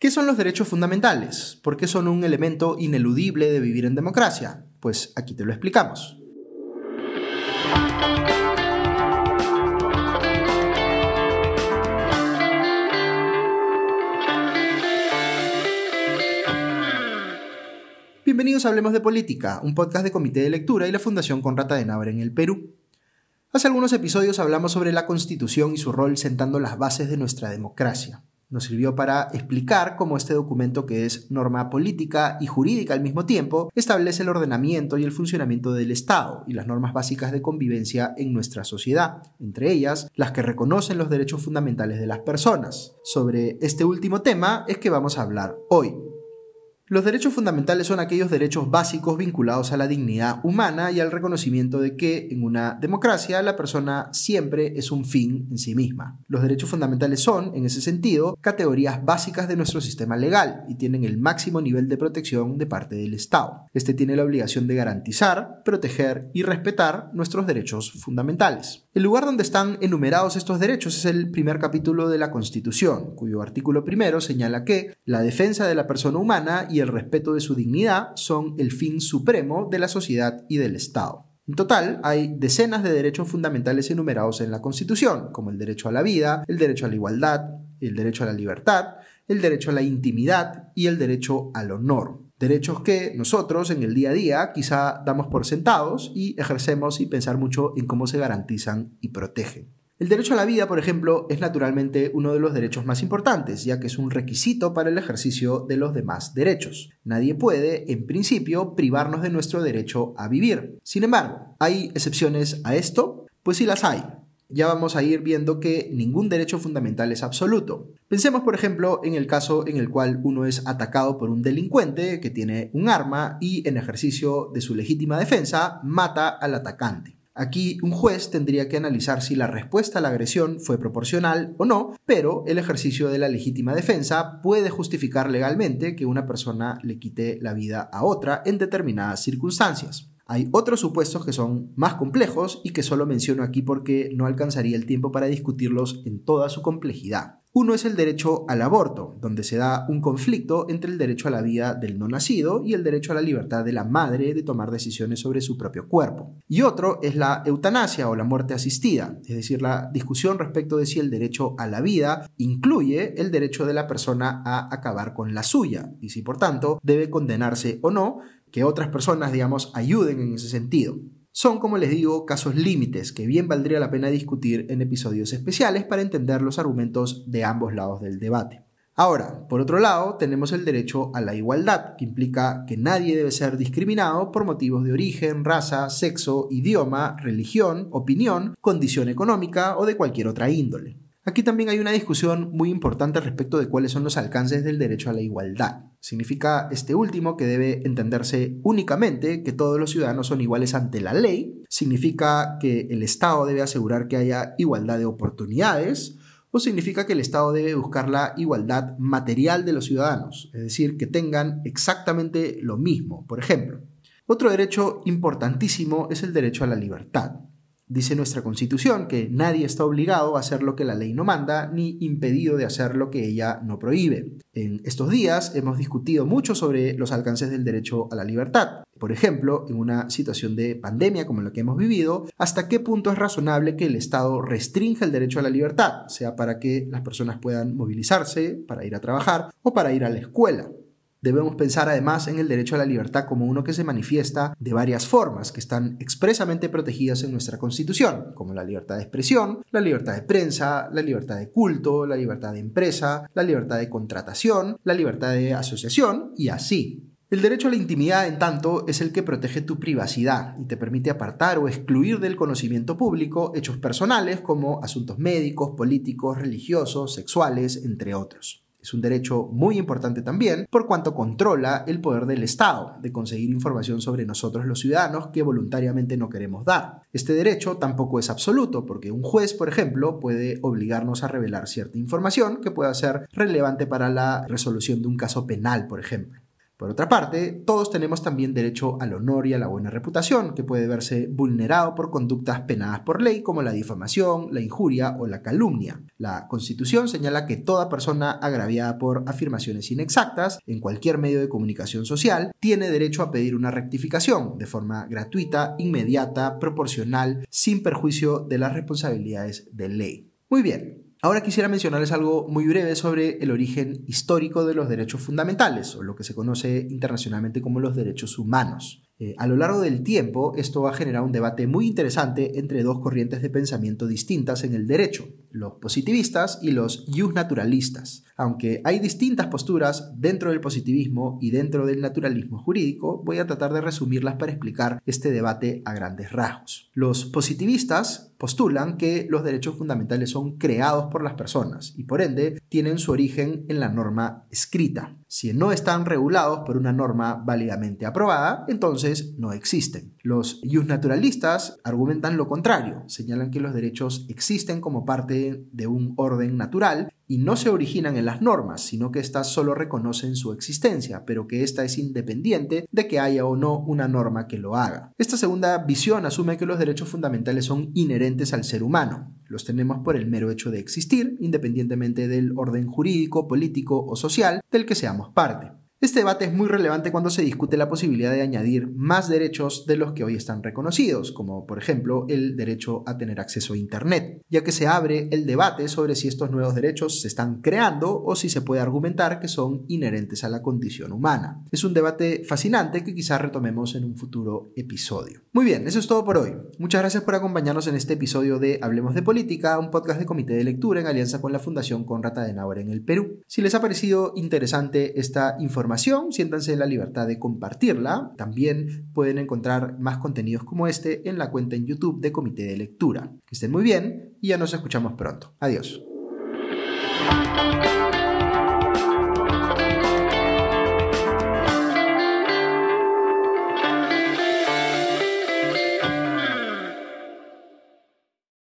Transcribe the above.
¿Qué son los derechos fundamentales? ¿Por qué son un elemento ineludible de vivir en democracia? Pues aquí te lo explicamos. Bienvenidos a Hablemos de Política, un podcast de Comité de Lectura y la Fundación Conrata de Navarra en el Perú. Hace algunos episodios hablamos sobre la Constitución y su rol sentando las bases de nuestra democracia. Nos sirvió para explicar cómo este documento, que es norma política y jurídica al mismo tiempo, establece el ordenamiento y el funcionamiento del Estado y las normas básicas de convivencia en nuestra sociedad, entre ellas las que reconocen los derechos fundamentales de las personas. Sobre este último tema es que vamos a hablar hoy. Los derechos fundamentales son aquellos derechos básicos vinculados a la dignidad humana y al reconocimiento de que en una democracia la persona siempre es un fin en sí misma. Los derechos fundamentales son, en ese sentido, categorías básicas de nuestro sistema legal y tienen el máximo nivel de protección de parte del Estado. Este tiene la obligación de garantizar, proteger y respetar nuestros derechos fundamentales. El lugar donde están enumerados estos derechos es el primer capítulo de la Constitución, cuyo artículo primero señala que la defensa de la persona humana y el respeto de su dignidad son el fin supremo de la sociedad y del Estado. En total, hay decenas de derechos fundamentales enumerados en la Constitución, como el derecho a la vida, el derecho a la igualdad, el derecho a la libertad, el derecho a la intimidad y el derecho al honor. Derechos que nosotros en el día a día quizá damos por sentados y ejercemos sin pensar mucho en cómo se garantizan y protegen. El derecho a la vida, por ejemplo, es naturalmente uno de los derechos más importantes, ya que es un requisito para el ejercicio de los demás derechos. Nadie puede, en principio, privarnos de nuestro derecho a vivir. Sin embargo, ¿hay excepciones a esto? Pues sí las hay. Ya vamos a ir viendo que ningún derecho fundamental es absoluto. Pensemos, por ejemplo, en el caso en el cual uno es atacado por un delincuente que tiene un arma y en ejercicio de su legítima defensa mata al atacante. Aquí un juez tendría que analizar si la respuesta a la agresión fue proporcional o no, pero el ejercicio de la legítima defensa puede justificar legalmente que una persona le quite la vida a otra en determinadas circunstancias. Hay otros supuestos que son más complejos y que solo menciono aquí porque no alcanzaría el tiempo para discutirlos en toda su complejidad. Uno es el derecho al aborto, donde se da un conflicto entre el derecho a la vida del no nacido y el derecho a la libertad de la madre de tomar decisiones sobre su propio cuerpo. Y otro es la eutanasia o la muerte asistida, es decir, la discusión respecto de si el derecho a la vida incluye el derecho de la persona a acabar con la suya y si por tanto debe condenarse o no que otras personas, digamos, ayuden en ese sentido. Son, como les digo, casos límites que bien valdría la pena discutir en episodios especiales para entender los argumentos de ambos lados del debate. Ahora, por otro lado, tenemos el derecho a la igualdad, que implica que nadie debe ser discriminado por motivos de origen, raza, sexo, idioma, religión, opinión, condición económica o de cualquier otra índole. Aquí también hay una discusión muy importante respecto de cuáles son los alcances del derecho a la igualdad. Significa este último que debe entenderse únicamente que todos los ciudadanos son iguales ante la ley. Significa que el Estado debe asegurar que haya igualdad de oportunidades. O significa que el Estado debe buscar la igualdad material de los ciudadanos, es decir, que tengan exactamente lo mismo. Por ejemplo, otro derecho importantísimo es el derecho a la libertad. Dice nuestra Constitución que nadie está obligado a hacer lo que la ley no manda ni impedido de hacer lo que ella no prohíbe. En estos días hemos discutido mucho sobre los alcances del derecho a la libertad. Por ejemplo, en una situación de pandemia como la que hemos vivido, hasta qué punto es razonable que el Estado restrinja el derecho a la libertad, sea para que las personas puedan movilizarse, para ir a trabajar o para ir a la escuela. Debemos pensar además en el derecho a la libertad como uno que se manifiesta de varias formas que están expresamente protegidas en nuestra Constitución, como la libertad de expresión, la libertad de prensa, la libertad de culto, la libertad de empresa, la libertad de contratación, la libertad de asociación y así. El derecho a la intimidad, en tanto, es el que protege tu privacidad y te permite apartar o excluir del conocimiento público hechos personales como asuntos médicos, políticos, religiosos, sexuales, entre otros. Es un derecho muy importante también por cuanto controla el poder del Estado de conseguir información sobre nosotros los ciudadanos que voluntariamente no queremos dar. Este derecho tampoco es absoluto porque un juez, por ejemplo, puede obligarnos a revelar cierta información que pueda ser relevante para la resolución de un caso penal, por ejemplo. Por otra parte, todos tenemos también derecho al honor y a la buena reputación, que puede verse vulnerado por conductas penadas por ley como la difamación, la injuria o la calumnia. La Constitución señala que toda persona agraviada por afirmaciones inexactas en cualquier medio de comunicación social tiene derecho a pedir una rectificación de forma gratuita, inmediata, proporcional, sin perjuicio de las responsabilidades de ley. Muy bien, Ahora quisiera mencionarles algo muy breve sobre el origen histórico de los derechos fundamentales, o lo que se conoce internacionalmente como los derechos humanos. Eh, a lo largo del tiempo, esto ha generado un debate muy interesante entre dos corrientes de pensamiento distintas en el derecho, los positivistas y los naturalistas. Aunque hay distintas posturas dentro del positivismo y dentro del naturalismo jurídico, voy a tratar de resumirlas para explicar este debate a grandes rasgos. Los positivistas postulan que los derechos fundamentales son creados por las personas y por ende tienen su origen en la norma escrita. Si no están regulados por una norma válidamente aprobada, entonces no existen. Los naturalistas argumentan lo contrario, señalan que los derechos existen como parte de un orden natural y no se originan en las normas, sino que éstas solo reconocen su existencia, pero que ésta es independiente de que haya o no una norma que lo haga. Esta segunda visión asume que los derechos fundamentales son inherentes al ser humano. Los tenemos por el mero hecho de existir, independientemente del orden jurídico, político o social del que seamos parte. Este debate es muy relevante cuando se discute la posibilidad de añadir más derechos de los que hoy están reconocidos, como por ejemplo el derecho a tener acceso a Internet, ya que se abre el debate sobre si estos nuevos derechos se están creando o si se puede argumentar que son inherentes a la condición humana. Es un debate fascinante que quizás retomemos en un futuro episodio. Muy bien, eso es todo por hoy. Muchas gracias por acompañarnos en este episodio de Hablemos de Política, un podcast de comité de lectura en alianza con la Fundación Conrad Adenauer en el Perú. Si les ha parecido interesante esta siéntanse en la libertad de compartirla. También pueden encontrar más contenidos como este en la cuenta en YouTube de Comité de Lectura. Que estén muy bien y ya nos escuchamos pronto. Adiós.